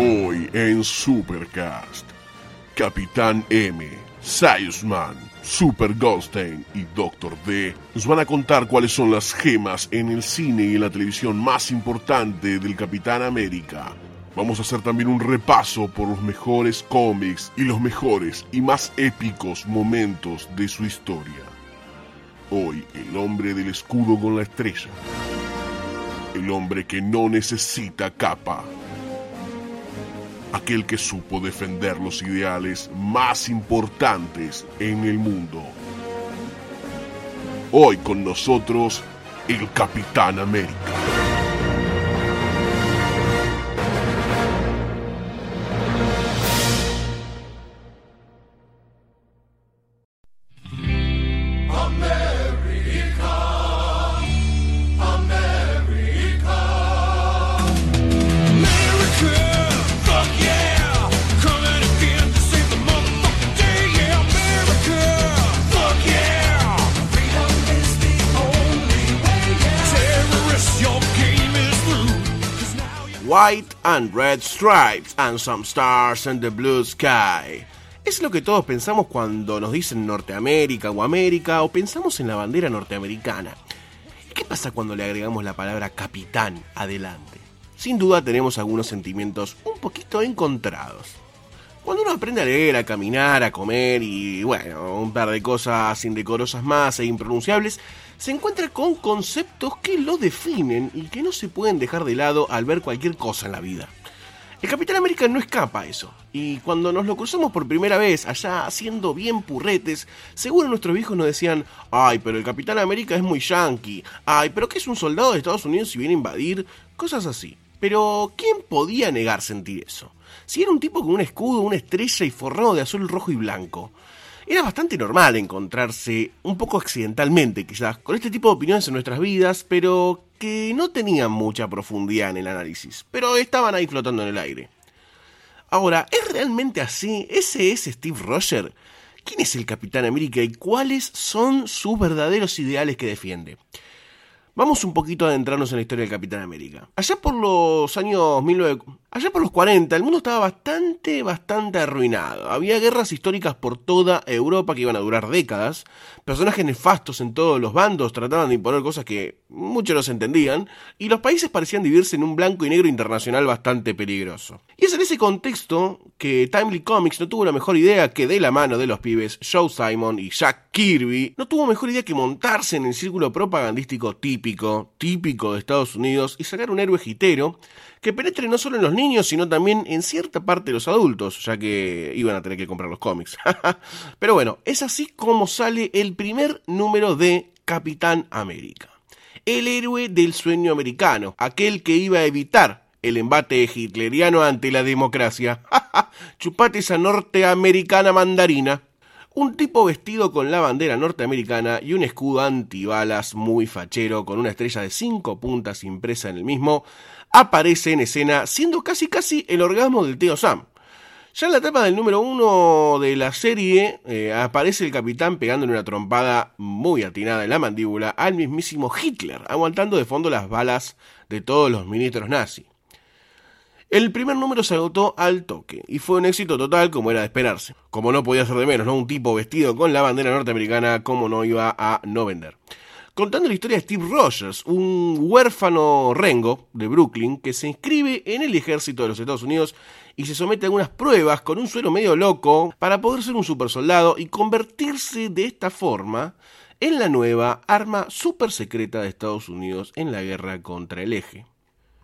Hoy en Supercast, Capitán M, Sayusman, Super Goldstein y Doctor D nos van a contar cuáles son las gemas en el cine y en la televisión más importante del Capitán América. Vamos a hacer también un repaso por los mejores cómics y los mejores y más épicos momentos de su historia. Hoy, el hombre del escudo con la estrella. El hombre que no necesita capa aquel que supo defender los ideales más importantes en el mundo. Hoy con nosotros, el Capitán América. White and Red Stripes and Some Stars in the Blue Sky. Es lo que todos pensamos cuando nos dicen Norteamérica o América o pensamos en la bandera norteamericana. ¿Qué pasa cuando le agregamos la palabra capitán adelante? Sin duda tenemos algunos sentimientos un poquito encontrados. Cuando uno aprende a leer, a caminar, a comer y bueno, un par de cosas indecorosas más e impronunciables, se encuentra con conceptos que lo definen y que no se pueden dejar de lado al ver cualquier cosa en la vida. El Capitán América no escapa a eso, y cuando nos lo cruzamos por primera vez, allá haciendo bien purretes, seguro nuestros viejos nos decían, ay, pero el Capitán América es muy yankee, ay, pero que es un soldado de Estados Unidos y viene a invadir, cosas así. Pero, ¿quién podía negar sentir eso? Si era un tipo con un escudo, una estrella y forrado de azul, rojo y blanco. Era bastante normal encontrarse, un poco accidentalmente quizás, con este tipo de opiniones en nuestras vidas, pero que no tenían mucha profundidad en el análisis, pero estaban ahí flotando en el aire. Ahora, ¿es realmente así? ¿Ese es Steve Rogers? ¿Quién es el Capitán América y cuáles son sus verdaderos ideales que defiende? Vamos un poquito a adentrarnos en la historia del Capitán América. Allá por los años 19... Allá por los 40 el mundo estaba bastante, bastante arruinado. Había guerras históricas por toda Europa que iban a durar décadas. Personajes nefastos en todos los bandos trataban de imponer cosas que muchos no se entendían. Y los países parecían dividirse en un blanco y negro internacional bastante peligroso. Y es en ese contexto que Timely Comics no tuvo la mejor idea que de la mano de los pibes Joe Simon y Jack Kirby, no tuvo mejor idea que montarse en el círculo propagandístico típico, típico de Estados Unidos y sacar un héroe gitero que penetre no solo en los niños, sino también en cierta parte de los adultos, ya que iban a tener que comprar los cómics. Pero bueno, es así como sale el primer número de Capitán América. El héroe del sueño americano, aquel que iba a evitar el embate hitleriano ante la democracia. Chupate esa norteamericana mandarina. Un tipo vestido con la bandera norteamericana y un escudo antibalas muy fachero con una estrella de cinco puntas impresa en el mismo, aparece en escena siendo casi casi el orgasmo del tío Sam. Ya en la etapa del número uno de la serie eh, aparece el capitán pegándole una trompada muy atinada en la mandíbula al mismísimo Hitler, aguantando de fondo las balas de todos los ministros nazis. El primer número se agotó al toque y fue un éxito total como era de esperarse. Como no podía ser de menos, ¿no? Un tipo vestido con la bandera norteamericana, como no iba a no vender. Contando la historia de Steve Rogers, un huérfano rengo de Brooklyn que se inscribe en el ejército de los Estados Unidos y se somete a algunas pruebas con un suelo medio loco para poder ser un supersoldado y convertirse de esta forma en la nueva arma super secreta de Estados Unidos en la guerra contra el eje.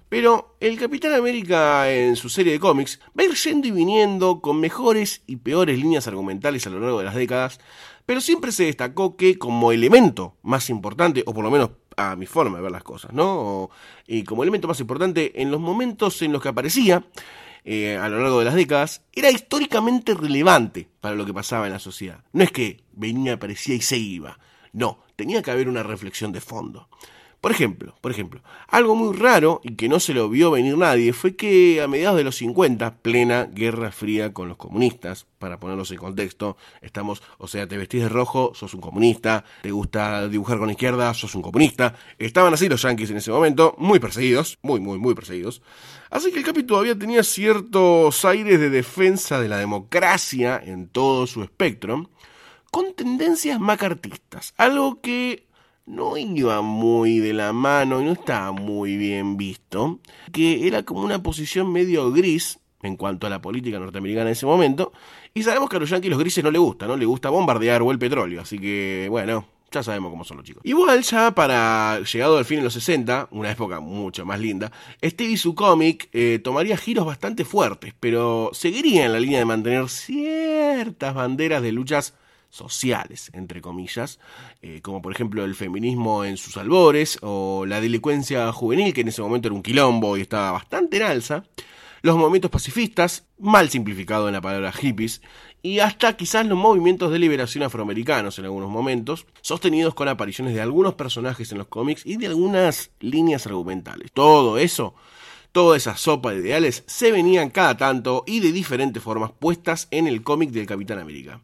Pero el Capitán América en su serie de cómics va a ir yendo y viniendo con mejores y peores líneas argumentales a lo largo de las décadas, pero siempre se destacó que como elemento más importante, o por lo menos a mi forma de ver las cosas, ¿no? Y como elemento más importante en los momentos en los que aparecía, eh, a lo largo de las décadas, era históricamente relevante para lo que pasaba en la sociedad. No es que venía, aparecía y se iba. No, tenía que haber una reflexión de fondo. Por ejemplo, por ejemplo, algo muy raro y que no se lo vio venir nadie fue que a mediados de los 50, plena guerra fría con los comunistas, para ponerlos en contexto, estamos, o sea, te vestís de rojo, sos un comunista, te gusta dibujar con izquierda, sos un comunista. Estaban así los yanquis en ese momento, muy perseguidos, muy, muy, muy perseguidos. Así que el Capi todavía tenía ciertos aires de defensa de la democracia en todo su espectro, con tendencias macartistas, algo que no iba muy de la mano y no estaba muy bien visto, que era como una posición medio gris en cuanto a la política norteamericana en ese momento, y sabemos que a los yanquis los grises no le gusta, ¿no? Le gusta bombardear o el petróleo, así que, bueno, ya sabemos cómo son los chicos. Igual ya para llegado al fin de los 60, una época mucho más linda, Steve y su cómic eh, tomaría giros bastante fuertes, pero seguiría en la línea de mantener ciertas banderas de luchas sociales, entre comillas, eh, como por ejemplo el feminismo en sus albores o la delincuencia juvenil, que en ese momento era un quilombo y estaba bastante en alza, los movimientos pacifistas, mal simplificado en la palabra hippies, y hasta quizás los movimientos de liberación afroamericanos en algunos momentos, sostenidos con apariciones de algunos personajes en los cómics y de algunas líneas argumentales. Todo eso Toda esa sopa de ideales se venían cada tanto y de diferentes formas puestas en el cómic del Capitán América.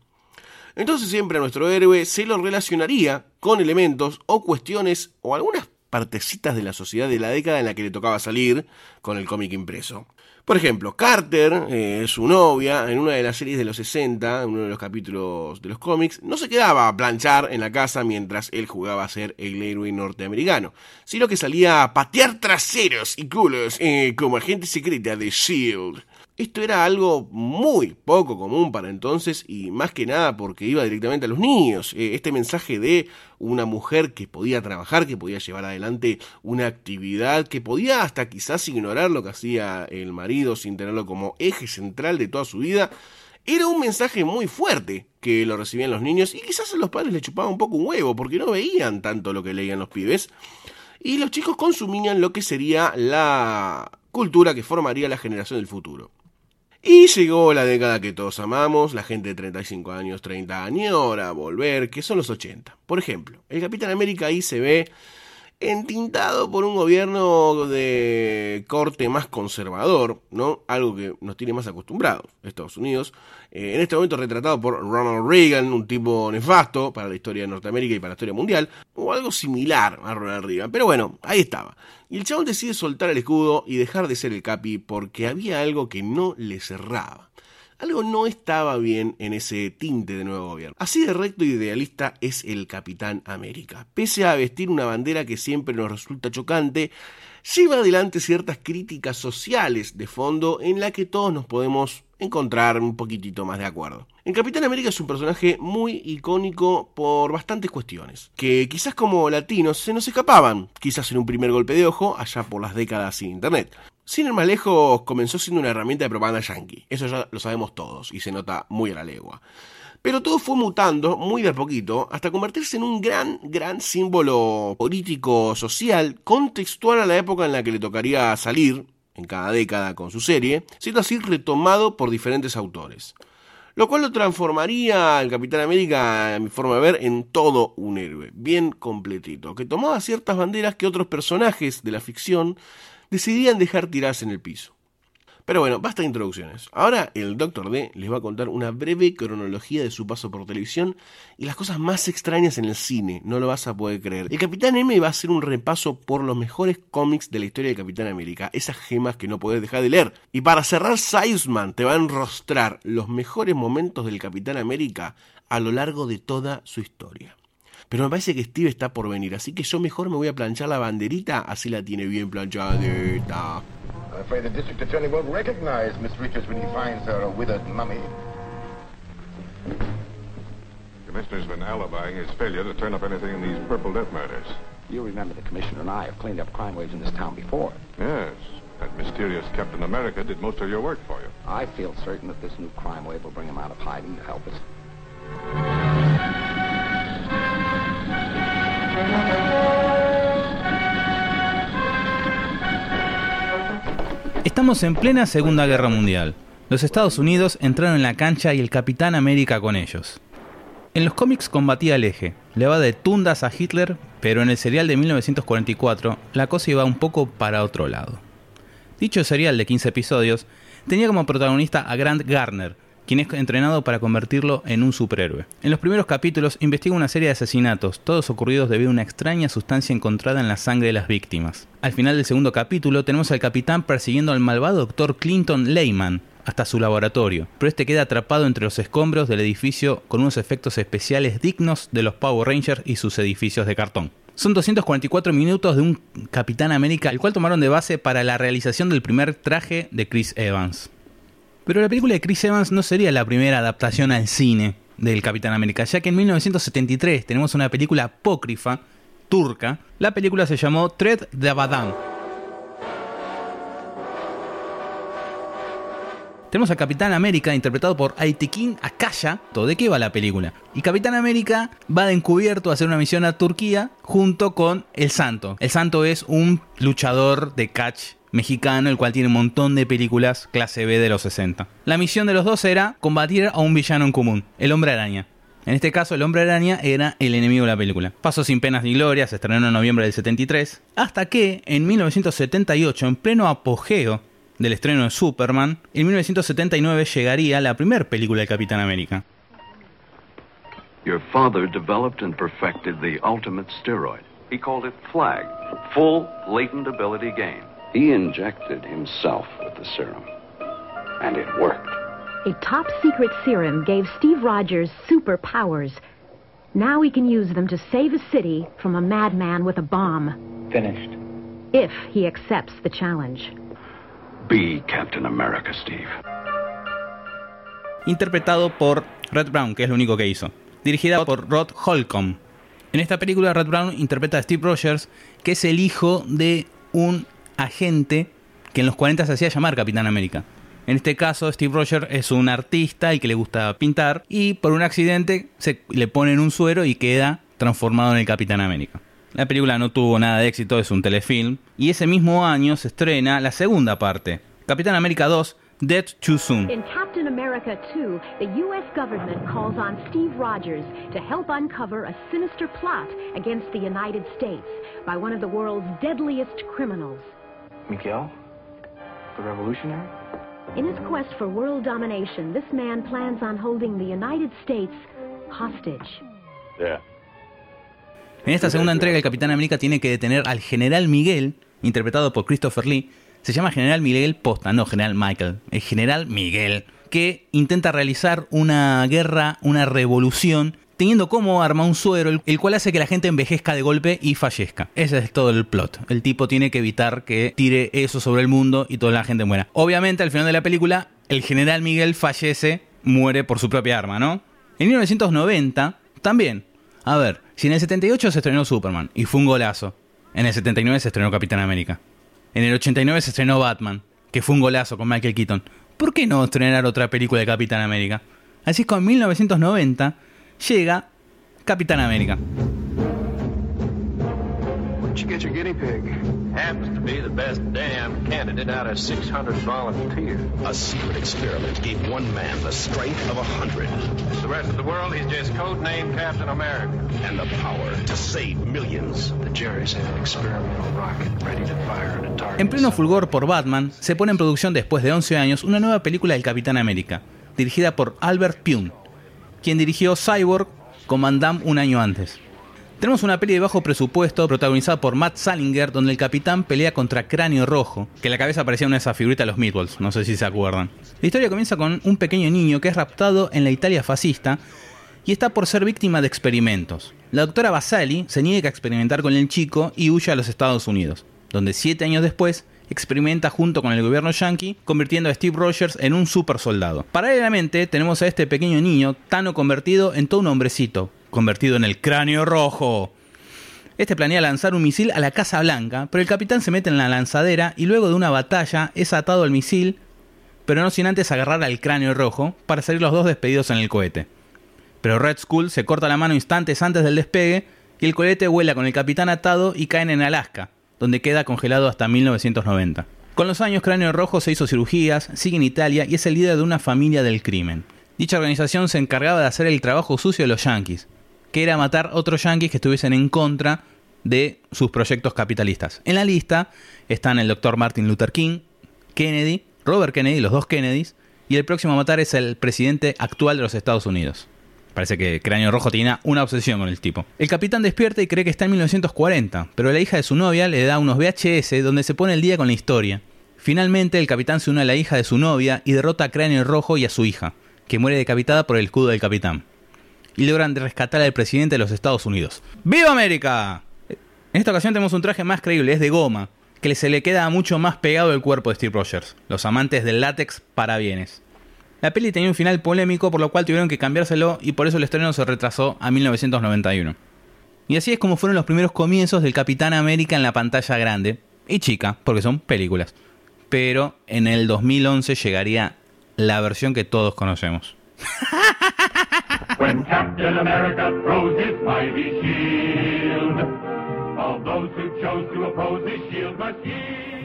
Entonces siempre a nuestro héroe se lo relacionaría con elementos o cuestiones o algunas partecitas de la sociedad de la década en la que le tocaba salir con el cómic impreso. Por ejemplo, Carter, eh, su novia, en una de las series de los 60, en uno de los capítulos de los cómics, no se quedaba a planchar en la casa mientras él jugaba a ser el héroe norteamericano, sino que salía a patear traseros y culos eh, como agente secreta de SHIELD. Esto era algo muy poco común para entonces y más que nada porque iba directamente a los niños. Eh, este mensaje de una mujer que podía trabajar, que podía llevar adelante una actividad, que podía hasta quizás ignorar lo que hacía el marido sin tenerlo como eje central de toda su vida, era un mensaje muy fuerte que lo recibían los niños y quizás a los padres le chupaba un poco un huevo porque no veían tanto lo que leían los pibes y los chicos consumían lo que sería la cultura que formaría la generación del futuro. Y llegó la década que todos amamos, la gente de 35 años, 30 años, ahora volver, que son los 80. Por ejemplo, el Capitán América ahí se ve entintado por un gobierno de corte más conservador, ¿no? Algo que nos tiene más acostumbrados Estados Unidos. Eh, en este momento retratado por Ronald Reagan, un tipo nefasto para la historia de Norteamérica y para la historia mundial, o algo similar a Ronald Reagan. Pero bueno, ahí estaba. Y el chabón decide soltar el escudo y dejar de ser el capi porque había algo que no le cerraba. Algo no estaba bien en ese tinte de nuevo gobierno. Así de recto y idealista es el Capitán América. Pese a vestir una bandera que siempre nos resulta chocante, lleva adelante ciertas críticas sociales de fondo en la que todos nos podemos encontrar un poquitito más de acuerdo. El Capitán América es un personaje muy icónico por bastantes cuestiones, que quizás como latinos se nos escapaban, quizás en un primer golpe de ojo allá por las décadas sin internet. Sin ir más lejos, comenzó siendo una herramienta de propaganda yankee, eso ya lo sabemos todos y se nota muy a la legua. Pero todo fue mutando muy de a poquito hasta convertirse en un gran, gran símbolo político, social, contextual a la época en la que le tocaría salir, en cada década con su serie, siendo así retomado por diferentes autores. Lo cual lo transformaría al Capitán América, a mi forma de ver, en todo un héroe, bien completito, que tomaba ciertas banderas que otros personajes de la ficción decidían dejar tiradas en el piso. Pero bueno, basta de introducciones. Ahora el Dr. D les va a contar una breve cronología de su paso por televisión y las cosas más extrañas en el cine, no lo vas a poder creer. El Capitán M va a hacer un repaso por los mejores cómics de la historia de Capitán América, esas gemas que no podés dejar de leer. Y para cerrar, Sizeman te va a enrostrar los mejores momentos del Capitán América a lo largo de toda su historia. Pero me parece que Steve está por venir, así que yo mejor me voy a planchar la banderita, así la tiene bien planchadita. I'm afraid the district attorney won't recognize Miss Richards when he finds her a withered mummy. The commissioner's been alibying his failure to turn up anything in these Purple Death murders. You remember the commissioner and I have cleaned up crime waves in this town before. Yes. That mysterious Captain America did most of your work for you. I feel certain that this new crime wave will bring him out of hiding to help us. Estamos en plena Segunda Guerra Mundial. Los Estados Unidos entraron en la cancha y el Capitán América con ellos. En los cómics combatía al eje, le va de tundas a Hitler, Pero en el serial de 1944 la cosa iba un poco para otro lado. Dicho serial de 15 episodios tenía como protagonista a Grant Garner, quien es entrenado para convertirlo en un superhéroe. En los primeros capítulos investiga una serie de asesinatos, todos ocurridos debido a una extraña sustancia encontrada en la sangre de las víctimas. Al final del segundo capítulo tenemos al capitán persiguiendo al malvado Dr. Clinton Lehman, hasta su laboratorio, pero este queda atrapado entre los escombros del edificio con unos efectos especiales dignos de los Power Rangers y sus edificios de cartón. Son 244 minutos de un Capitán América, el cual tomaron de base para la realización del primer traje de Chris Evans. Pero la película de Chris Evans no sería la primera adaptación al cine del Capitán América, ya que en 1973 tenemos una película apócrifa turca. La película se llamó Thread de Abadan Tenemos a Capitán América interpretado por Aytekin Akaya. ¿De qué va la película? Y Capitán América va de encubierto a hacer una misión a Turquía junto con El Santo. El Santo es un luchador de catch mexicano, el cual tiene un montón de películas clase B de los 60. La misión de los dos era combatir a un villano en común, el hombre araña. En este caso, el hombre araña era el enemigo de la película. Pasó sin penas ni glorias, se estrenó en noviembre del 73, hasta que en 1978, en pleno apogeo del estreno de Superman, en 1979 llegaría la primera película de Capitán América. Your father developed and perfected the ultimate steroid. He called it FLAG, Full Latent Ability Gain. He injected himself with the serum, and it worked. A top secret serum gave Steve Rogers superpowers. Now he can use them to save a city from a madman with a bomb. Finished. If he accepts the challenge. Be Captain America, Steve. Interpretado por Red Brown, que es lo único que hizo. Dirigida por Rod Holcomb. En esta película, Red Brown interpreta a Steve Rogers, que es el hijo de un agente que en los 40 se hacía llamar Capitán América. En este caso, Steve Rogers es un artista y que le gusta pintar y por un accidente se le ponen un suero y queda transformado en el Capitán América. La película no tuvo nada de éxito, es un telefilm, y ese mismo año se estrena la segunda parte, Capitán América 2, Dead Too Soon. In Captain America 2, the U.S. government calls on Steve Rogers to help uncover a sinister plot against the United States by one of the world's deadliest criminals. Miguel? The revolutionary? In his quest for world domination, this man plans on holding the United States hostage. Yeah. En esta segunda entrega, el Capitán América tiene que detener al General Miguel, interpretado por Christopher Lee. Se llama General Miguel Posta, no General Michael. El General Miguel, que intenta realizar una guerra, una revolución, teniendo como arma un suero, el cual hace que la gente envejezca de golpe y fallezca. Ese es todo el plot. El tipo tiene que evitar que tire eso sobre el mundo y toda la gente muera. Obviamente, al final de la película, el General Miguel fallece, muere por su propia arma, ¿no? En 1990, también. A ver, si en el 78 se estrenó Superman y fue un golazo, en el 79 se estrenó Capitán América. En el 89 se estrenó Batman, que fue un golazo con Michael Keaton. ¿Por qué no estrenar otra película de Capitán América? Así es que en 1990 llega Capitán América. Where'd you get your guinea pig? Happens to be the best damn candidate out of 600 volunteers. A secret experiment gave one man the strength of a hundred. The rest of the world, he's just codenamed Captain America. And the power to save millions. The Jerry's had an experimental rocket ready to fire at a target. En pleno fulgor por Batman, se pone en producción después de 11 años una nueva película del Capitán América, dirigida por Albert Pune, quien dirigió Cyborg con un año antes. Tenemos una peli de bajo presupuesto protagonizada por Matt Salinger, donde el capitán pelea contra Cráneo Rojo, que la cabeza parecía una de esas figuritas de los Meatballs, no sé si se acuerdan. La historia comienza con un pequeño niño que es raptado en la Italia fascista y está por ser víctima de experimentos. La doctora Basali se niega a experimentar con el chico y huye a los Estados Unidos, donde siete años después experimenta junto con el gobierno yankee, convirtiendo a Steve Rogers en un super soldado. Paralelamente, tenemos a este pequeño niño, Tano convertido en todo un hombrecito, convertido en el cráneo rojo. Este planea lanzar un misil a la Casa Blanca, pero el capitán se mete en la lanzadera y luego de una batalla es atado al misil, pero no sin antes agarrar al cráneo rojo para salir los dos despedidos en el cohete. Pero Red Skull se corta la mano instantes antes del despegue y el cohete vuela con el capitán atado y caen en Alaska, donde queda congelado hasta 1990. Con los años, Cráneo Rojo se hizo cirugías, sigue en Italia y es el líder de una familia del crimen. Dicha organización se encargaba de hacer el trabajo sucio de los yankees, que era matar otros yankees que estuviesen en contra de sus proyectos capitalistas. En la lista están el doctor Martin Luther King, Kennedy, Robert Kennedy, los dos Kennedys, y el próximo a matar es el presidente actual de los Estados Unidos. Parece que Cráneo Rojo tiene una obsesión con el tipo. El capitán despierta y cree que está en 1940, pero la hija de su novia le da unos VHS donde se pone el día con la historia. Finalmente, el capitán se une a la hija de su novia y derrota a Cráneo Rojo y a su hija, que muere decapitada por el escudo del capitán. Y logran rescatar al presidente de los Estados Unidos. ¡Viva América! En esta ocasión tenemos un traje más creíble, es de goma, que se le queda mucho más pegado al cuerpo de Steve Rogers, los amantes del látex para bienes. La peli tenía un final polémico por lo cual tuvieron que cambiárselo y por eso el estreno se retrasó a 1991. Y así es como fueron los primeros comienzos del Capitán América en la pantalla grande y chica, porque son películas. Pero en el 2011 llegaría la versión que todos conocemos.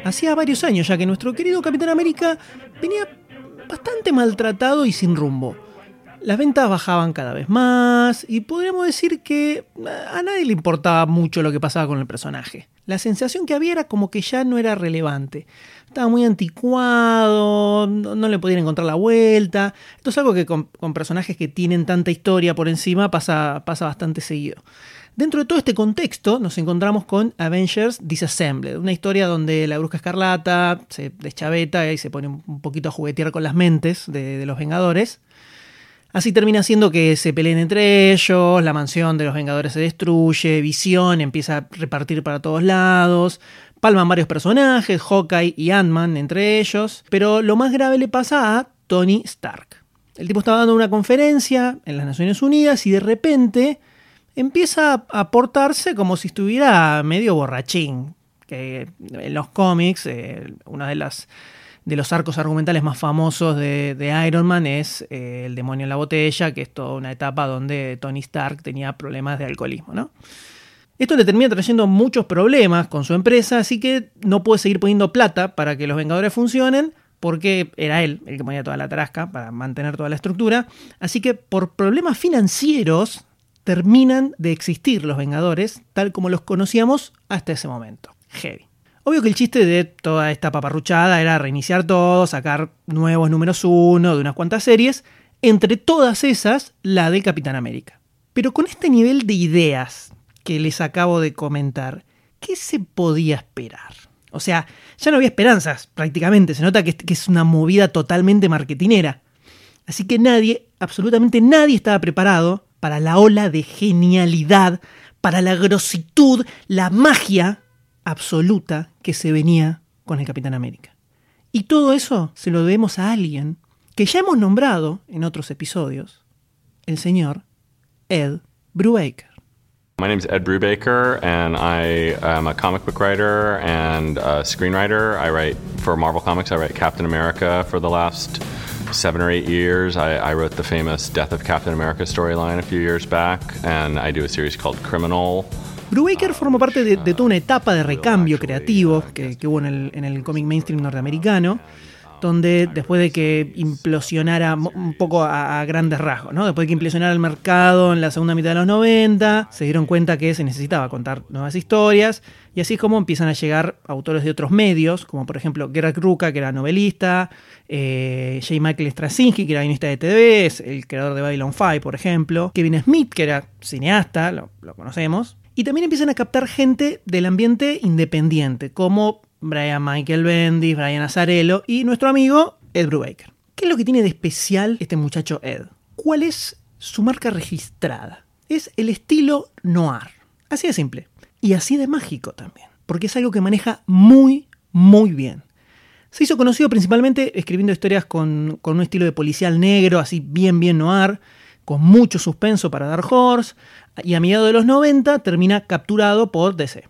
Hacía varios años ya que nuestro querido Capitán América venía bastante maltratado y sin rumbo. Las ventas bajaban cada vez más y podríamos decir que a nadie le importaba mucho lo que pasaba con el personaje. La sensación que había era como que ya no era relevante. Estaba muy anticuado, no, le podían encontrar la vuelta. Esto es algo que con, personajes que tienen tanta historia por encima pasa, pasa bastante seguido. Dentro de todo este contexto nos encontramos con Avengers Disassembled, una historia donde la bruja escarlata se deschaveta y se pone un poquito a juguetear con las mentes de, los Vengadores. Así termina siendo que se peleen entre ellos, la mansión de los Vengadores se destruye, Visión empieza a repartir para todos lados, palman varios personajes, Hawkeye y Ant-Man entre ellos, pero lo más grave le pasa a Tony Stark. El tipo estaba dando una conferencia en las Naciones Unidas y de repente empieza a portarse como si estuviera medio borrachín. En los cómics, eh, uno de, las, de los arcos argumentales más famosos de, Iron Man es eh, El demonio en la botella, que es toda una etapa donde Tony Stark tenía problemas de alcoholismo, ¿no? Esto le termina trayendo muchos problemas con su empresa, así que no puede seguir poniendo plata para que los Vengadores funcionen, porque era él el que ponía toda la tarasca para mantener toda la estructura. Así que por problemas financieros terminan de existir los Vengadores tal como los conocíamos hasta ese momento. Heavy. Obvio que el chiste de toda esta paparruchada era reiniciar todo, sacar nuevos números uno de unas cuantas series, entre todas esas la de Capitán América. Pero con este nivel de ideas que les acabo de comentar, ¿qué se podía esperar? O sea, ya no había esperanzas prácticamente, se nota que, es una movida totalmente marketinera. Así que nadie, absolutamente nadie estaba preparado para la ola de genialidad, para la grositud, la magia absoluta que se venía con el Capitán América. Y todo eso se lo debemos a alguien que ya hemos nombrado en otros episodios, el señor Ed Brubaker. My name is Ed Brubaker, and I am a comic book writer and a screenwriter. I write for Marvel Comics. I write Captain America for the last seven or eight years. I, I, wrote the famous Death of Captain America storyline a few years back, and I do a series called Criminal. Brubaker uh, formó parte de, de, toda una etapa de recambio creativo que, que hubo en el, en el cómic mainstream norteamericano donde después de que implosionara un poco a, grandes rasgos, ¿no? después de que implosionara el mercado en la segunda mitad de los 90, se dieron cuenta que se necesitaba contar nuevas historias y así es como empiezan a llegar autores de otros medios, como por ejemplo Gerard Ruka, que era novelista, eh, J. Michael Straczynski, que era guionista de TV, es el creador de Babylon 5, por ejemplo, Kevin Smith, que era cineasta, lo, lo conocemos, y también empiezan a captar gente del ambiente independiente, como Brian Michael Bendis, Brian Azarello y nuestro amigo Ed Brubaker. ¿Qué es lo que tiene de especial este muchacho Ed? ¿Cuál es su marca registrada? Es el estilo noir. Así de simple. Y así de mágico también. Porque es algo que maneja muy, muy bien. Se hizo conocido principalmente escribiendo historias con, con un estilo de policial negro, así bien, bien noir, con mucho suspenso para Dark Horse, y a mediados de los 90 termina capturado por DC.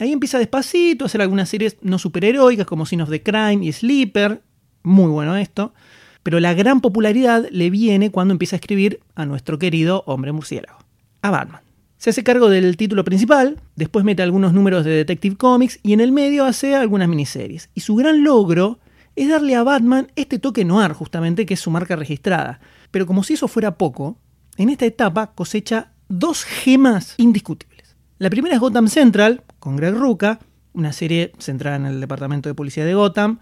Ahí empieza despacito a hacer algunas series no superheroicas como Sin the Crime y Sleeper. Muy bueno esto. Pero la gran popularidad le viene cuando empieza a escribir a nuestro querido hombre murciélago, a Batman. Se hace cargo del título principal, después mete algunos números de Detective Comics y en el medio hace algunas miniseries. Y su gran logro es darle a Batman este toque noir, justamente, que es su marca registrada. Pero como si eso fuera poco, en esta etapa cosecha dos gemas indiscutibles. La primera es Gotham Central, con Greg Rucka, una serie centrada en el departamento de policía de Gotham,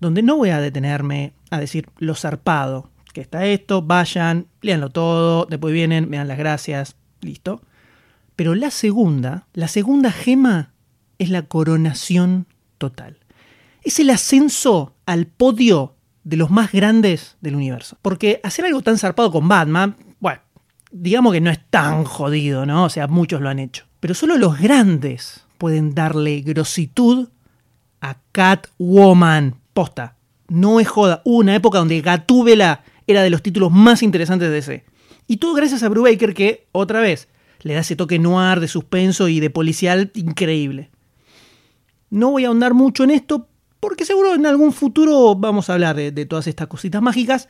donde no voy a detenerme a decir lo zarpado que está esto, vayan, léanlo todo, después vienen, me dan las gracias, listo. Pero la segunda, la segunda gema es la coronación total. Es el ascenso al podio de los más grandes del universo. Porque hacer algo tan zarpado con Batman, bueno, digamos que no es tan jodido, ¿no? O sea, muchos lo han hecho. Pero solo los grandes pueden darle grositud a Catwoman. Posta. No es joda. Hubo una época donde Gatúbela era de los títulos más interesantes de DC. Y todo gracias a Brubaker que, otra vez, le da ese toque noir, de suspenso y de policial increíble. No voy a ahondar mucho en esto porque seguro en algún futuro vamos a hablar de, de, todas estas cositas mágicas,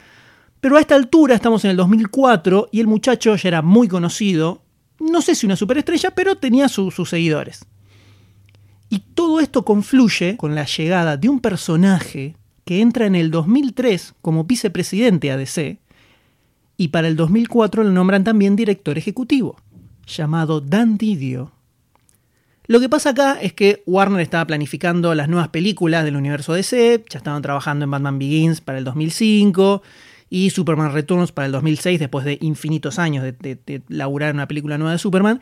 pero a esta altura estamos en el 2004 y el muchacho ya era muy conocido, no sé si una superestrella, pero tenía sus seguidores. Y todo esto confluye con la llegada de un personaje que entra en el 2003 como vicepresidente ADC y para el 2004 lo nombran también director ejecutivo, llamado Dan Didio. Lo que pasa acá es que Warner estaba planificando las nuevas películas del universo DC, ya estaban trabajando en Batman Begins para el 2005 y Superman Returns para el 2006 después de infinitos años de, de, de laburar una película nueva de Superman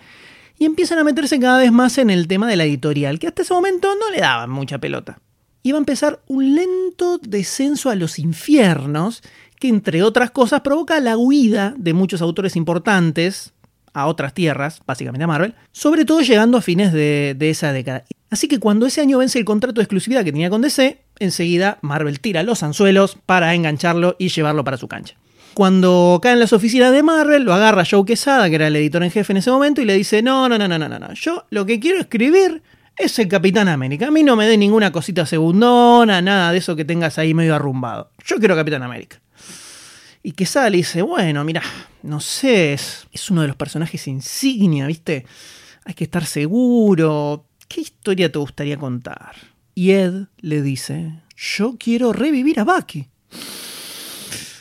y empiezan a meterse cada vez más en el tema de la editorial, que hasta ese momento no le daban mucha pelota. Iba a empezar un lento descenso a los infiernos, que entre otras cosas provoca la huida de muchos autores importantes a otras tierras, básicamente a Marvel, sobre todo llegando a fines de, de esa década. Así que cuando ese año vence el contrato de exclusividad que tenía con DC, enseguida Marvel tira los anzuelos para engancharlo y llevarlo para su cancha. Cuando caen las oficinas de Marvel, lo agarra Joe Quesada, que era el editor en jefe en ese momento, y le dice, no, no, no, no, no, no, yo lo que quiero escribir es el Capitán América. A mí no me dé ninguna cosita segundona, nada de eso que tengas ahí medio arrumbado. Yo quiero Capitán América. Y Quesada le dice, bueno, mira, no sé, es, es uno de los personajes insignia, ¿viste? Hay que estar seguro. ¿Qué historia te gustaría contar? Y Ed le dice, yo quiero revivir a Bucky.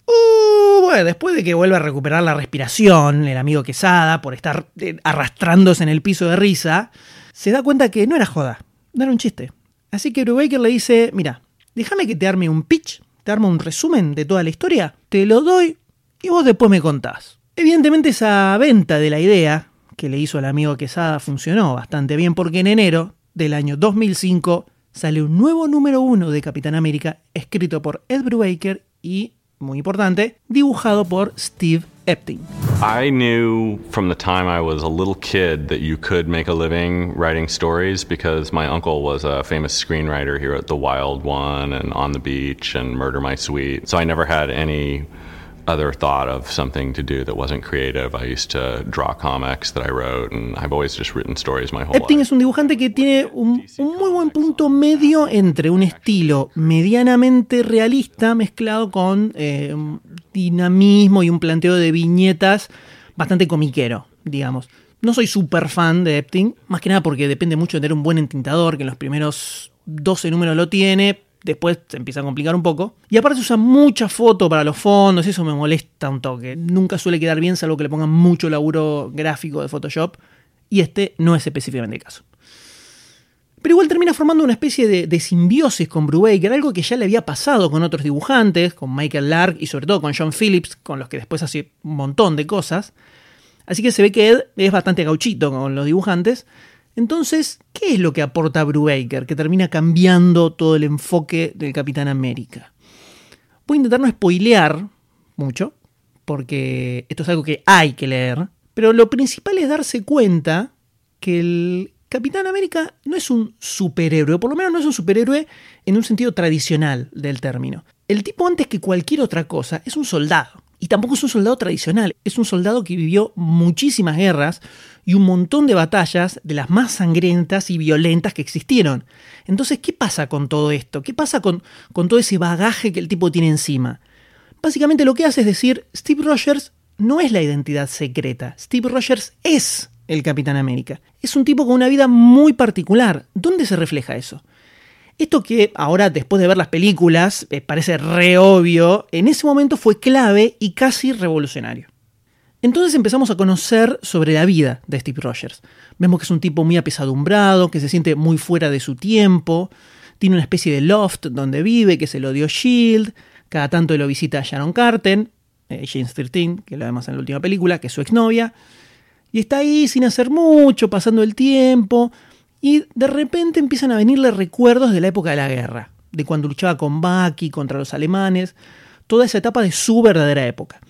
Uh, bueno, después de que vuelve a recuperar la respiración, el amigo Quesada, por estar eh, arrastrándose en el piso de risa, se da cuenta que no era joda, no era un chiste. Así que Brubaker le dice, mira, déjame que te arme un pitch, te arme un resumen de toda la historia, te lo doy y vos después me contás. Evidentemente esa venta de la idea que le hizo al amigo Quesada funcionó bastante bien porque en enero del año 2005 sale un nuevo número uno de Capitán América escrito por Ed Brubaker y muy importante, dibujado por Steve Epting. I knew from the time I was a little kid that you could make a living writing stories because my uncle was a famous screenwriter here at The Wild One and On the Beach and Murder My Sweet. So I never had any other thought of something to do that wasn't creative. I used to draw comics that I wrote, and I've always just written stories my whole Epting life. es un dibujante que tiene un, un, muy buen punto medio entre un estilo medianamente realista mezclado con eh, un dinamismo y un planteo de viñetas bastante comiquero, digamos. No soy súper fan de Epting, más que nada porque depende mucho de tener un buen entintador, que en los primeros 12 números lo tiene, después se empieza a complicar un poco. Y aparte se usa mucha foto para los fondos, eso me molesta un toque. Nunca suele quedar bien, salvo que le pongan mucho laburo gráfico de Photoshop. Y este no es específicamente el caso. Pero igual termina formando una especie de, de, simbiosis con Brubaker, algo que ya le había pasado con otros dibujantes, con Michael Lark y sobre todo con John Phillips, con los que después hace un montón de cosas. Así que se ve que Ed es bastante gauchito con los dibujantes. Entonces, ¿qué es lo que aporta Brubaker que termina cambiando todo el enfoque del Capitán América? Voy a intentar no spoilear mucho, porque esto es algo que hay que leer, pero lo principal es darse cuenta que el Capitán América no es un superhéroe, por lo menos no es un superhéroe en un sentido tradicional del término. El tipo antes que cualquier otra cosa es un soldado. Y tampoco es un soldado tradicional, es un soldado que vivió muchísimas guerras y un montón de batallas de las más sangrientas y violentas que existieron. Entonces, ¿qué pasa con todo esto? ¿Qué pasa con, todo ese bagaje que el tipo tiene encima? Básicamente lo que hace es decir, Steve Rogers no es la identidad secreta, Steve Rogers es el Capitán América. Es un tipo con una vida muy particular. ¿Dónde se refleja eso? Esto que ahora, después de ver las películas, eh, parece re obvio, en ese momento fue clave y casi revolucionario. Entonces empezamos a conocer sobre la vida de Steve Rogers. Vemos que es un tipo muy apesadumbrado, que se siente muy fuera de su tiempo, tiene una especie de loft donde vive, que se lo dio Shield, cada tanto lo visita Sharon Carter, eh, James 13, que lo vemos en la última película, que es su exnovia, y está ahí sin hacer mucho, pasando el tiempo, y de repente empiezan a venirle recuerdos de la época de la guerra, de cuando luchaba con Bucky contra los alemanes, toda esa etapa de su verdadera época.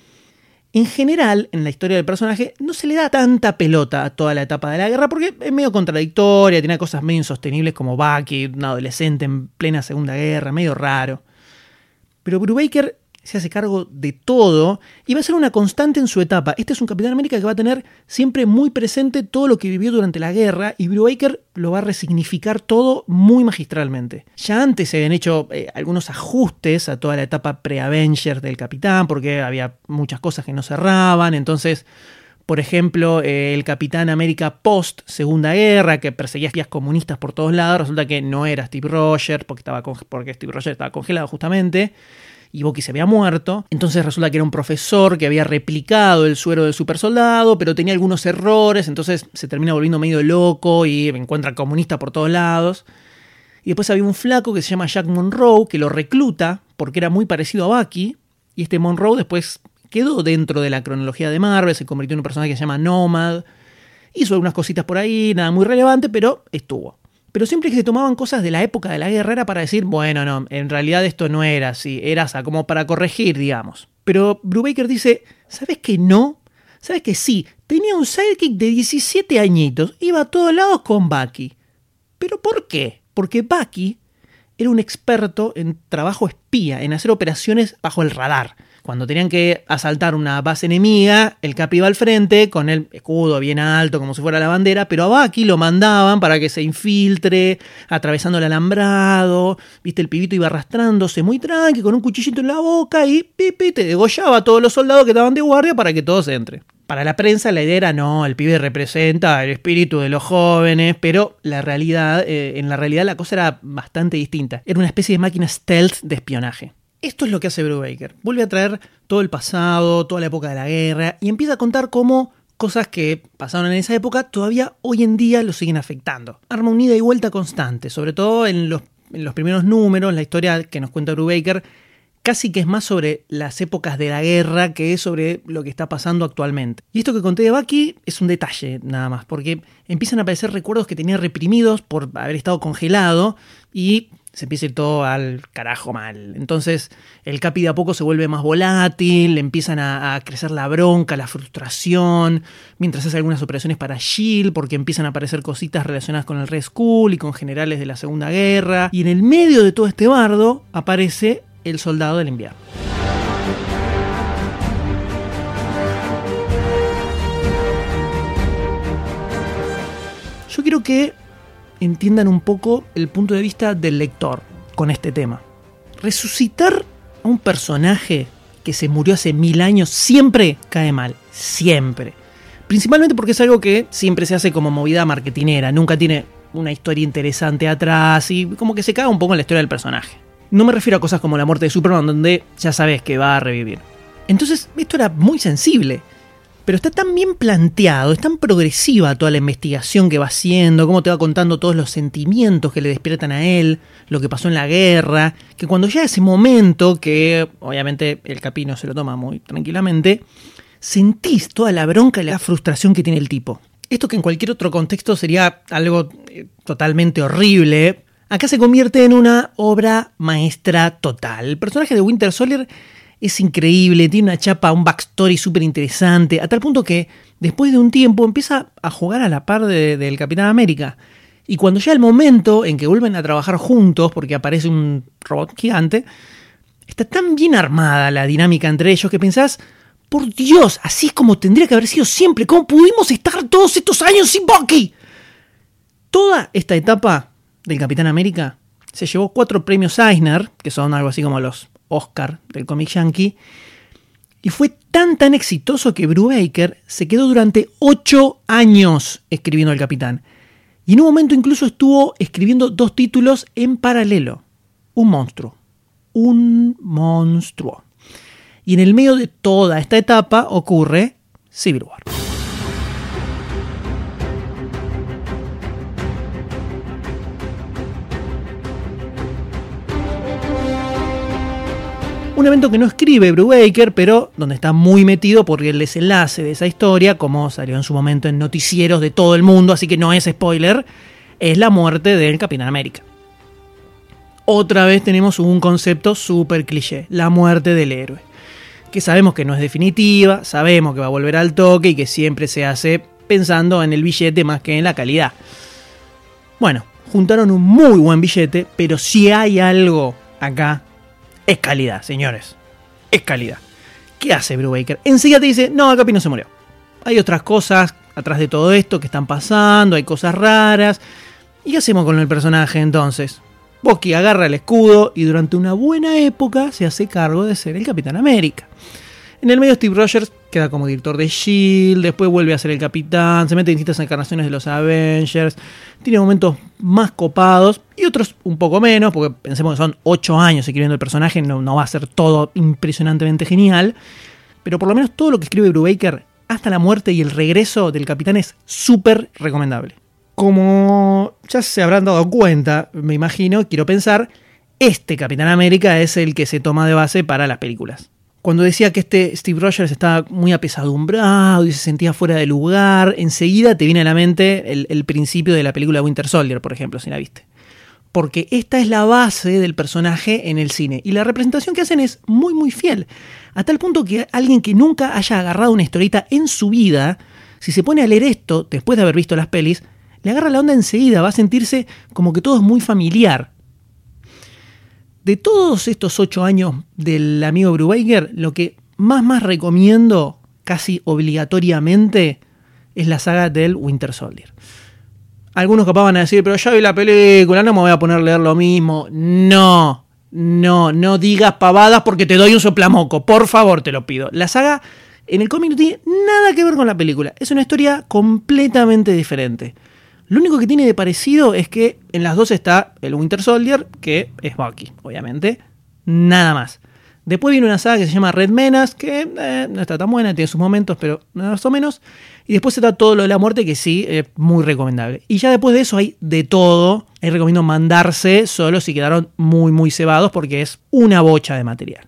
En general, en la historia del personaje, no se le da tanta pelota a toda la etapa de la guerra porque es medio contradictoria, tiene cosas medio insostenibles como Bucky, un adolescente en plena Segunda Guerra, medio raro. Pero Brubaker se hace cargo de todo y va a ser una constante en su etapa. Este es un Capitán América que va a tener siempre muy presente todo lo que vivió durante la guerra y Brubaker lo va a resignificar todo muy magistralmente. Ya antes se habían hecho eh, algunos ajustes a toda la etapa pre-Avengers del Capitán porque había muchas cosas que no cerraban, entonces... Por ejemplo, eh, el Capitán América post Segunda Guerra, que perseguía espías comunistas por todos lados, resulta que no era Steve Rogers, porque, estaba porque Steve Rogers estaba congelado justamente y Bucky se había muerto. Entonces resulta que era un profesor que había replicado el suero del supersoldado, pero tenía algunos errores, entonces se termina volviendo medio loco y encuentra comunista por todos lados. Y después había un flaco que se llama Jack Monroe, que lo recluta porque era muy parecido a Bucky. Y este Monroe después quedó dentro de la cronología de Marvel, se convirtió en un personaje que se llama Nomad. Hizo algunas cositas por ahí, nada muy relevante, pero estuvo pero siempre que se tomaban cosas de la época de la guerra era para decir, bueno, no, en realidad esto no era así, era así, como para corregir, digamos. Pero Brubaker dice, ¿sabes que no? ¿Sabes que sí? Tenía un sidekick de 17 añitos, iba a todos lados con Bucky. ¿Pero por qué? Porque Bucky era un experto en trabajo espía, en hacer operaciones bajo el radar. Cuando tenían que asaltar una base enemiga, el Cap iba al frente con el escudo bien alto, como si fuera la bandera, pero a Bucky lo mandaban para que se infiltre, atravesando el alambrado. Viste, el pibito iba arrastrándose muy tranqui, con un cuchillito en la boca y pipi, te degollaba a todos los soldados que estaban de guardia para que todos entren. Para la prensa la idea era no, el pibe representa el espíritu de los jóvenes, pero la realidad, eh, en la realidad la cosa era bastante distinta. Era una especie de máquina stealth de espionaje. Esto es lo que hace Brubaker. Vuelve a traer todo el pasado, toda la época de la guerra, y empieza a contar cómo cosas que pasaron en esa época todavía hoy en día lo siguen afectando. Arma un ida y vuelta constante, sobre todo en los, en los primeros números, la historia que nos cuenta Brubaker casi que es más sobre las épocas de la guerra que es sobre lo que está pasando actualmente. Y esto que conté de Bucky es un detalle nada más, porque empiezan a aparecer recuerdos que tenía reprimidos por haber estado congelado y se empieza a ir todo al carajo mal. Entonces el Capi de a poco se vuelve más volátil, empiezan a, crecer la bronca, la frustración, mientras hace algunas operaciones para Shield, porque empiezan a aparecer cositas relacionadas con el Red School y con generales de la Segunda Guerra. Y en el medio de todo este bardo aparece el soldado del invierno. Yo quiero que entiendan un poco el punto de vista del lector con este tema. Resucitar a un personaje que se murió hace mil años siempre cae mal, siempre. Principalmente porque es algo que siempre se hace como movida marketinera, nunca tiene una historia interesante atrás y como que se caga un poco en la historia del personaje. No me refiero a cosas como la muerte de Superman, donde ya sabes que va a revivir. Entonces, esto era muy sensible pero está tan bien planteado, es tan progresiva toda la investigación que va haciendo, cómo te va contando todos los sentimientos que le despiertan a él, lo que pasó en la guerra, que cuando llega ese momento, que obviamente el capino se lo toma muy tranquilamente, sentís toda la bronca y la frustración que tiene el tipo. Esto que en cualquier otro contexto sería algo eh, totalmente horrible, acá se convierte en una obra maestra total. El personaje de Winter Soldier es increíble, tiene una chapa, un backstory súper interesante, a tal punto que después de un tiempo empieza a jugar a la par del Capitán América. Y cuando llega el momento en que vuelven a trabajar juntos, porque aparece un robot gigante, está tan bien armada la dinámica entre ellos que pensás, por Dios, así es como tendría que haber sido siempre, ¿cómo pudimos estar todos estos años sin Bucky? Toda esta etapa del Capitán América se llevó cuatro premios Eisner, que son algo así como los Oscar del cómic yankee, y fue tan tan exitoso que Brubaker se quedó durante ocho años escribiendo El Capitán. Y en un momento incluso estuvo escribiendo dos títulos en paralelo. Un monstruo. Un monstruo. Y en el medio de toda esta etapa ocurre Civil War. Un evento que no escribe Brubaker, pero donde está muy metido porque el desenlace de esa historia, como salió en su momento en noticieros de todo el mundo, así que no es spoiler, es la muerte del Capitán América. Otra vez tenemos un concepto súper cliché, la muerte del héroe. Que sabemos que no es definitiva, sabemos que va a volver al toque y que siempre se hace pensando en el billete más que en la calidad. Bueno, juntaron un muy buen billete, pero si hay algo acá es calidad, señores. Es calidad. ¿Qué hace Brubaker? Enseguida te dice, no, Capi no se murió. Hay otras cosas atrás de todo esto que están pasando, hay cosas raras. ¿Y qué hacemos con el personaje entonces? Bucky agarra el escudo y durante una buena época se hace cargo de ser el Capitán América. En el medio Steve Rogers queda como director de Shield, después vuelve a ser el capitán, se mete en distintas encarnaciones de los Avengers, tiene momentos más copados y otros un poco menos, porque pensemos que son 8 años escribiendo el personaje, no, no va a ser todo impresionantemente genial, pero por lo menos todo lo que escribe Brubaker hasta la muerte y el regreso del capitán es súper recomendable. Como ya se habrán dado cuenta, me imagino, quiero pensar, este Capitán América es el que se toma de base para las películas cuando decía que este Steve Rogers estaba muy apesadumbrado y se sentía fuera de lugar, enseguida te viene a la mente el, principio de la película Winter Soldier, por ejemplo, si la viste. Porque esta es la base del personaje en el cine. Y la representación que hacen es muy, muy fiel. A tal punto que alguien que nunca haya agarrado una historieta en su vida, si se pone a leer esto después de haber visto las pelis, le agarra la onda enseguida, va a sentirse como que todo es muy familiar. De todos estos ocho años del amigo Brubaker, lo que más más recomiendo casi obligatoriamente es la saga del Winter Soldier. Algunos capaz van a decir, pero ya vi la película, no me voy a poner a leer lo mismo. No, no, no digas pavadas porque te doy un soplamoco. Por favor, te lo pido. La saga en el cómic no tiene nada que ver con la película. Es una historia completamente diferente. Lo único que tiene de parecido es que en las dos está el Winter Soldier, que es Bucky, obviamente. Nada más. Después viene una saga que se llama Red Menas, que eh, no está tan buena, tiene sus momentos, pero más o menos. Y después está todo lo de la muerte, que sí, es muy recomendable. Y ya después de eso hay de todo. Ahí recomiendo mandarse solo si quedaron muy, muy cebados, porque es una bocha de material.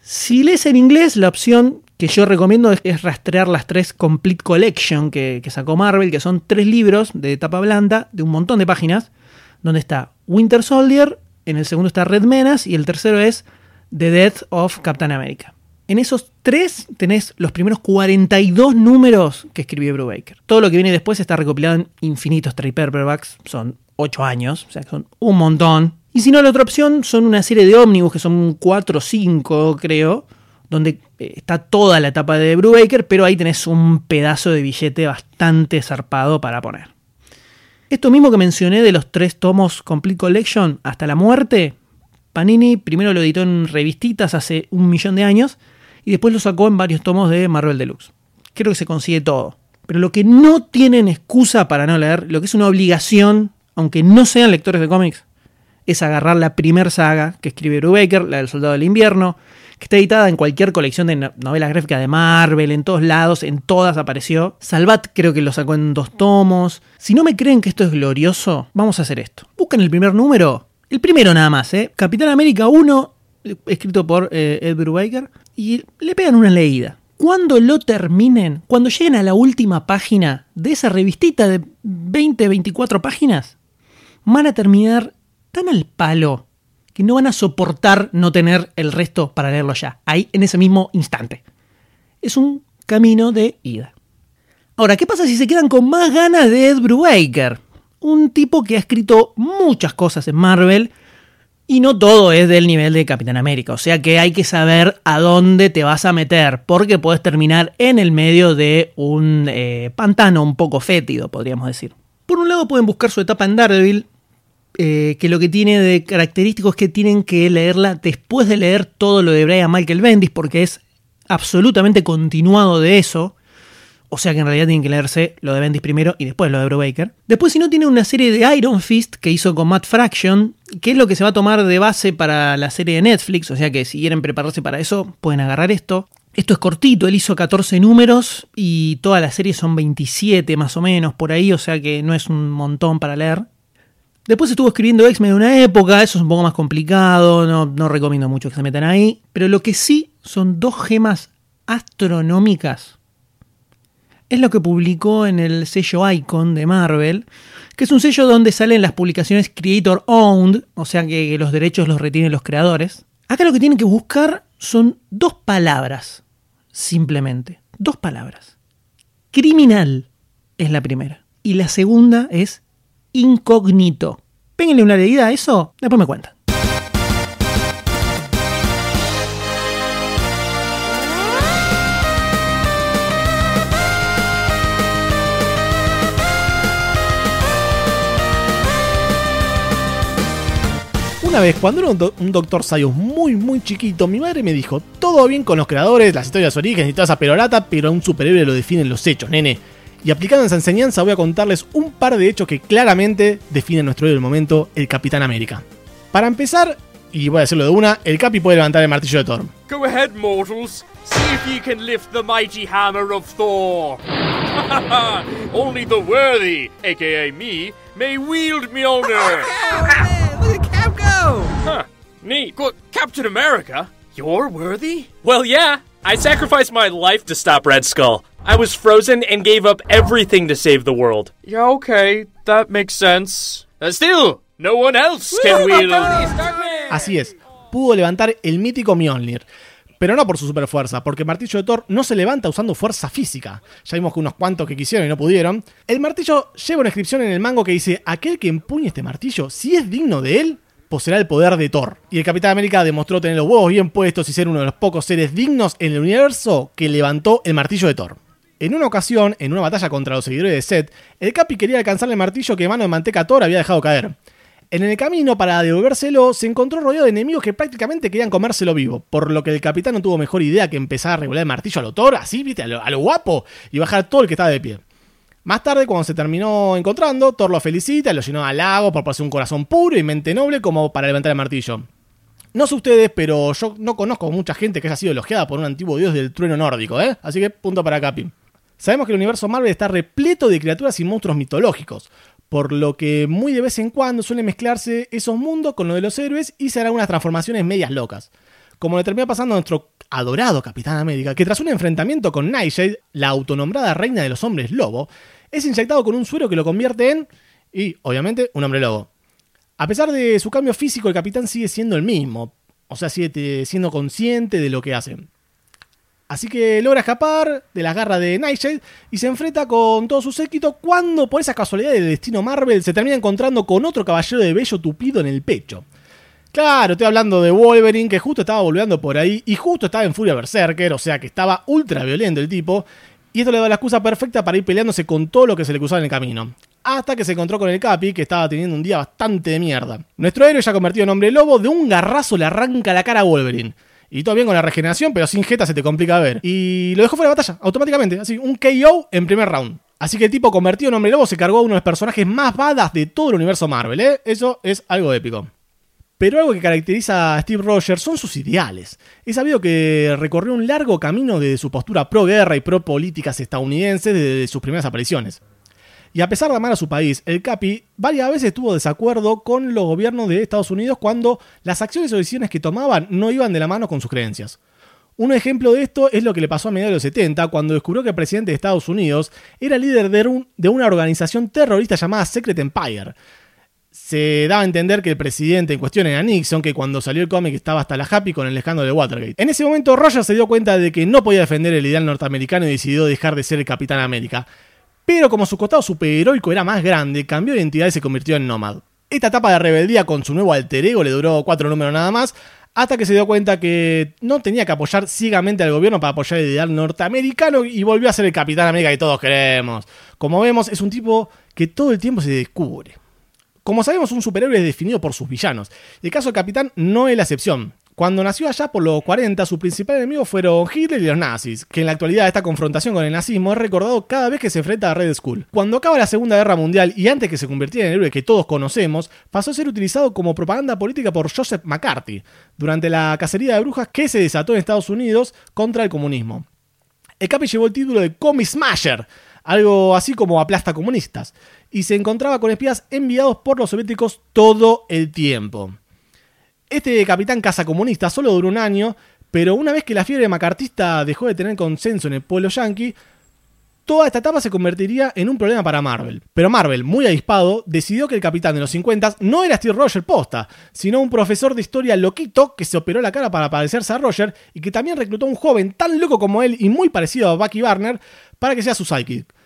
Si lees en inglés, la opción que yo recomiendo es, rastrear las tres Complete Collection que, sacó Marvel, que son tres libros de tapa blanda de un montón de páginas, donde está Winter Soldier, en el segundo está Red Menace y el tercero es The Death of Captain America. En esos tres tenés los primeros 42 números que escribió Brubaker. Todo lo que viene después está recopilado en infinitos trade paperbacks, son 8 años, o sea que son un montón. Y si no, la otra opción son una serie de ómnibus que son 4 o 5, creo, donde eh, está toda la etapa de Brubaker, pero ahí tenés un pedazo de billete bastante zarpado para poner. Esto mismo que mencioné de los tres tomos Complete Collection hasta la muerte, Panini primero lo editó en revistitas hace un millón de años y después lo sacó en varios tomos de Marvel Deluxe. Creo que se consigue todo. Pero lo que no tienen excusa para no leer, lo que es una obligación, aunque no sean lectores de cómics, es agarrar la primer saga que escribe Brubaker, la del Soldado del Invierno, que está editada en cualquier colección de novelas gráficas de Marvel, en todos lados, en todas apareció. Salvat creo que lo sacó en dos tomos. Si no me creen que esto es glorioso, vamos a hacer esto. Busquen el primer número, el primero nada más, ¿eh? Capitán América 1, escrito por eh, Ed Brubaker, y le pegan una leída. Cuando lo terminen, cuando lleguen a la última página de esa revistita de 20, 24 páginas, van a terminar tan al palo que no van a soportar no tener el resto para leerlo ya, ahí en ese mismo instante. Es un camino de ida. Ahora, ¿qué pasa si se quedan con más ganas de Ed Brubaker? Un tipo que ha escrito muchas cosas en Marvel y no todo es del nivel de Capitán América. O sea que hay que saber a dónde te vas a meter porque puedes terminar en el medio de un eh, pantano un poco fétido, podríamos decir. Por un lado pueden buscar su etapa en Daredevil, eh, que lo que tiene de característico es que tienen que leerla después de leer todo lo de Brian Michael Bendis, porque es absolutamente continuado de eso. O sea que en realidad tienen que leerse lo de Bendis primero y después lo de Brubaker. Después, si no, tiene una serie de Iron Fist que hizo con Matt Fraction, que es lo que se va a tomar de base para la serie de Netflix. O sea que si quieren prepararse para eso, pueden agarrar esto. Esto es cortito, él hizo 14 números y toda la serie son 27 más o menos por ahí, o sea que no es un montón para leer. Después estuvo escribiendo X-Men en una época, eso es un poco más complicado, no, no recomiendo mucho que se metan ahí. Pero lo que sí son dos gemas astronómicas. Es lo que publicó en el sello Icon de Marvel, que es un sello donde salen las publicaciones Creator Owned, o sea que los derechos los retienen los creadores. Acá lo que tienen que buscar son dos palabras, simplemente. Dos palabras. Criminal es la primera. Y la segunda es incógnito. Péguenle una leída a eso, después me cuentan. Una vez, cuando era un, do- Doctor Sayus muy, muy chiquito, mi madre me dijo: Todo bien con los creadores, las historias de orígenes y toda esa perorata, pero a un superhéroe lo definen los hechos, nene. Y aplicando esa enseñanza, voy a contarles un par de hechos que claramente definen nuestro héroe del momento, el Capitán América. Para empezar, y voy a decirlo de una, el Capi puede levantar el martillo de Thor. Go ahead, mortals. See if you can lift the mighty hammer of Thor. Only the worthy, aka me, may wield Mjolnir. Look at Cap go! Huh. Neat. Captain America? You're worthy? Well, yeah. I sacrificed my life to stop Red Skull. I was frozen and gave up everything to save the world. Yeah, okay. That makes sense. Still, no one else can wield. Así es, pudo levantar el mítico Mjolnir. Pero no por su superfuerza, porque el martillo de Thor no se levanta usando fuerza física. Ya vimos que unos cuantos que quisieron y no pudieron. El martillo lleva una inscripción en el mango que dice: Aquel que empuñe este martillo, si es digno de él, poseerá el poder de Thor. Y el Capitán América demostró tener los huevos bien puestos y ser uno de los pocos seres dignos en el universo que levantó el martillo de Thor. En una ocasión, en una batalla contra los seguidores de Seth, el Capi quería alcanzar el martillo que mano de manteca Thor había dejado caer. En el camino, para devolvérselo, se encontró rodeado de enemigos que prácticamente querían comérselo vivo, por lo que el capitán no tuvo mejor idea que empezar a regular el martillo a lo Thor, así, viste, a lo, guapo, y bajar todo el que estaba de pie. Más tarde, cuando se terminó encontrando, Thor lo felicita lo llenó al lago por poseer un corazón puro y mente noble como para levantar el martillo. No sé ustedes, pero yo no conozco mucha gente que haya sido elogiada por un antiguo dios del trueno nórdico, ¿eh? Así que punto para Capi. Sabemos que el universo Marvel está repleto de criaturas y monstruos mitológicos, por lo que muy de vez en cuando suelen mezclarse esos mundos con lo de los héroes y se harán unas transformaciones medias locas. Como le termina pasando a nuestro adorado Capitán América, que tras un enfrentamiento con Nightshade, la autonombrada reina de los hombres lobo, es inyectado con un suero que lo convierte en, y obviamente, un hombre lobo. A pesar de su cambio físico, el capitán sigue siendo el mismo, o sea, sigue siendo consciente de lo que hace. Así que logra escapar de las garras de Nightshade y se enfrenta con todo su séquito cuando, por esa casualidad del destino Marvel, se termina encontrando con otro caballero de vello tupido en el pecho. Claro, estoy hablando de Wolverine, que justo estaba volviendo por ahí y justo estaba en furia berserker, o sea que estaba ultra violento el tipo, y esto le da la excusa perfecta para ir peleándose con todo lo que se le cruzaba en el camino. Hasta que se encontró con el Capi, que estaba teniendo un día bastante de mierda. Nuestro héroe, ya convertido en hombre lobo, de un garrazo le arranca la cara a Wolverine. Y todo bien con la regeneración, pero sin jeta se te complica ver. Y lo dejó fuera de batalla, automáticamente. Así, un KO en primer round. Así que el tipo convertido en hombre lobo se cargó a uno de los personajes más badas de todo el universo Marvel, ¿eh? Eso es algo épico. Pero algo que caracteriza a Steve Rogers son sus ideales. Es sabido que recorrió un largo camino desde su postura pro guerra y pro políticas estadounidenses desde sus primeras apariciones. Y a pesar de amar a su país, el Capi varias veces tuvo desacuerdo con los gobiernos de Estados Unidos cuando las acciones o decisiones que tomaban no iban de la mano con sus creencias. Un ejemplo de esto es lo que le pasó a mediados de los 70 cuando descubrió que el presidente de Estados Unidos era líder de, un- de una organización terrorista llamada Secret Empire. Se daba a entender que el presidente en cuestión era Nixon, que cuando salió el cómic estaba hasta la happy con el escándalo de Watergate. En ese momento Rogers se dio cuenta de que no podía defender el ideal norteamericano y decidió dejar de ser el Capitán América. Pero como su costado superheroico era más grande, cambió de identidad y se convirtió en Nomad. Esta etapa de rebeldía con su nuevo alter ego le duró cuatro números nada más, hasta que se dio cuenta que no tenía que apoyar ciegamente al gobierno para apoyar el ideal norteamericano y volvió a ser el Capitán América que todos queremos. Como vemos, es un tipo que todo el tiempo se descubre. Como sabemos, un superhéroe es definido por sus villanos. El caso del Capitán no es la excepción. Cuando nació allá por los 40, sus principales enemigos fueron Hitler y los nazis, que en la actualidad esta confrontación con el nazismo es recordado cada vez que se enfrenta a Red Skull. Cuando acaba la Segunda Guerra Mundial y antes que se convirtiera en el héroe que todos conocemos, pasó a ser utilizado como propaganda política por Joseph McCarthy, durante la cacería de brujas que se desató en Estados Unidos contra el comunismo. El Capi llevó el título de Comic Smasher, algo así como aplasta comunistas, y se encontraba con espías enviados por los soviéticos todo el tiempo. Este capitán casa comunista solo duró un año, pero una vez que la fiebre macartista dejó de tener consenso en el pueblo yankee, toda esta etapa se convertiría en un problema para Marvel. Pero Marvel, muy avispado, decidió que el capitán de los 50 no era Steve Rogers posta, sino un profesor de historia loquito que se operó la cara para parecerse a Roger y que también reclutó a un joven tan loco como él y muy parecido a Bucky Barner para que sea su sidekick.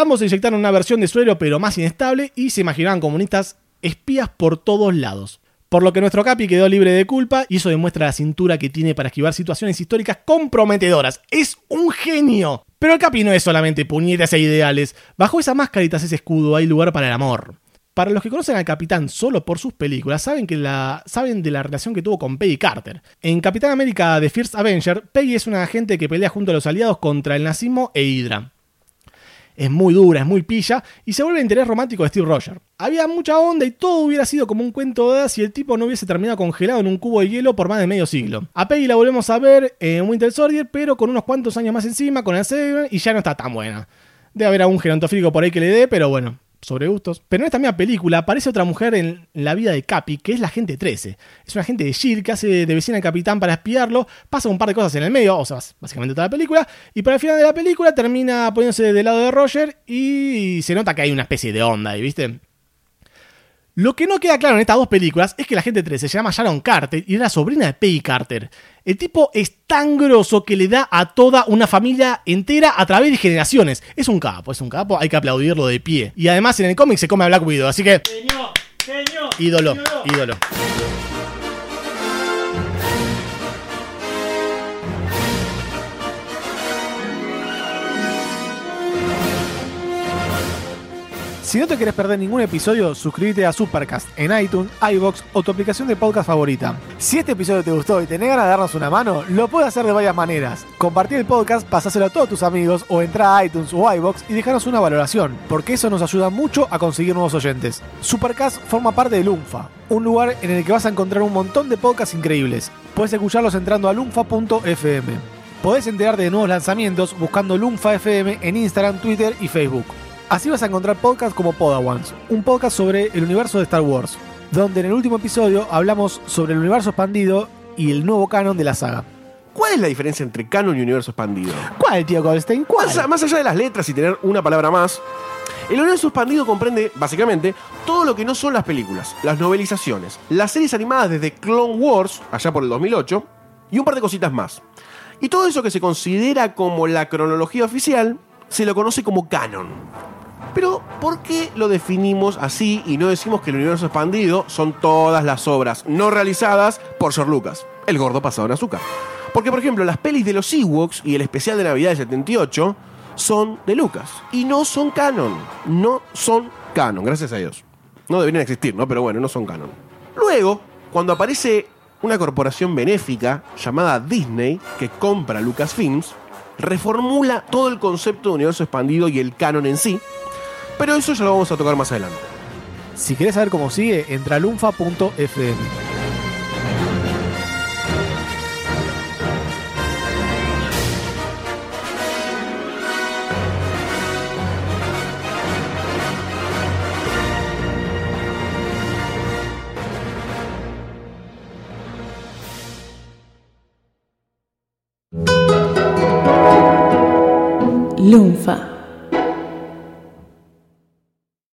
Ambos inyectaron una versión de suero pero más inestable y se imaginaban comunistas espías por todos lados. Por lo que nuestro Capi quedó libre de culpa y eso demuestra la cintura que tiene para esquivar situaciones históricas comprometedoras. ¡Es un genio! Pero el Capi no es solamente puñetas e ideales. Bajo esa máscarita, ese escudo, hay lugar para el amor. Para los que conocen al Capitán solo por sus películas, saben, que la, saben de la relación que tuvo con Peggy Carter. En Capitán América The First Avenger, Peggy es una agente que pelea junto a los aliados contra el nazismo e Hydra es muy dura, es muy pilla, y se vuelve el interés romántico de Steve Rogers. Había mucha onda y todo hubiera sido como un cuento de hadas si el tipo no hubiese terminado congelado en un cubo de hielo por más de medio siglo. A Peggy la volvemos a ver en Winter Soldier, pero con unos cuantos años más encima, con el Seven, y ya no está tan buena. Debe haber algún gerontofílico por ahí que le dé, pero bueno, sobre gustos. Pero en esta misma película aparece otra mujer en la vida de Capi, que es la gente 13. Es una agente de S.H.I.E.L.D. que hace de vecina al capitán para espiarlo, pasa un par de cosas en el medio, o sea, básicamente toda la película, y para el final de la película termina poniéndose del lado de Roger y se nota que hay una especie de onda ¿viste? Lo que no queda claro en estas dos películas es que la gente 13 se llama Sharon Carter y es la sobrina de Peggy Carter. El tipo es tan grosso que le da a toda una familia entera a través de generaciones. Es un capo, es un capo, hay que aplaudirlo de pie. Y además en el cómic se come a Black Widow, así que... ídolo. ídolo. Si no te querés perder ningún episodio, suscríbete a Supercast en iTunes, iBox o tu aplicación de podcast favorita. Si este episodio te gustó y tenés ganas de darnos una mano, lo puedes hacer de varias maneras. Compartir el podcast, pasáselo a todos tus amigos o entrar a iTunes o iBox y dejarnos una valoración, porque eso nos ayuda mucho a conseguir nuevos oyentes. Supercast forma parte de Lunfa, un lugar en el que vas a encontrar un montón de podcasts increíbles. Puedes escucharlos entrando a lunfa.fm. Podés enterarte de nuevos lanzamientos buscando Lunfa FM en Instagram, Twitter y Facebook. Así vas a encontrar podcasts como Podawans, un podcast sobre el universo de Star Wars, donde en el último episodio hablamos sobre el universo expandido y el nuevo canon de la saga. ¿Cuál es la diferencia entre canon y universo expandido? ¿Cuál, tío Goldstein? ¿Cuál? Más, más allá de las letras y tener una palabra más, el universo expandido comprende, básicamente, todo lo que no son las películas, las novelizaciones, las series animadas desde Clone Wars, allá por el 2008, y un par de cositas más. Y todo eso que se considera como la cronología oficial, se lo conoce como canon. Pero, ¿por qué lo definimos así y no decimos que el universo expandido son todas las obras no realizadas por George Lucas, el gordo pasado en azúcar? Porque, por ejemplo, las pelis de los Ewoks y el especial de Navidad del 78 son de Lucas y no son canon. No son canon, gracias a Dios. No deberían existir, ¿no? Pero bueno, no son canon. Luego, cuando aparece una corporación benéfica llamada Disney que compra Lucasfilms, reformula todo el concepto de universo expandido y el canon en sí, pero eso ya lo vamos a tocar más adelante. Si querés saber cómo sigue, entra a lunfa.fm. Lunfa.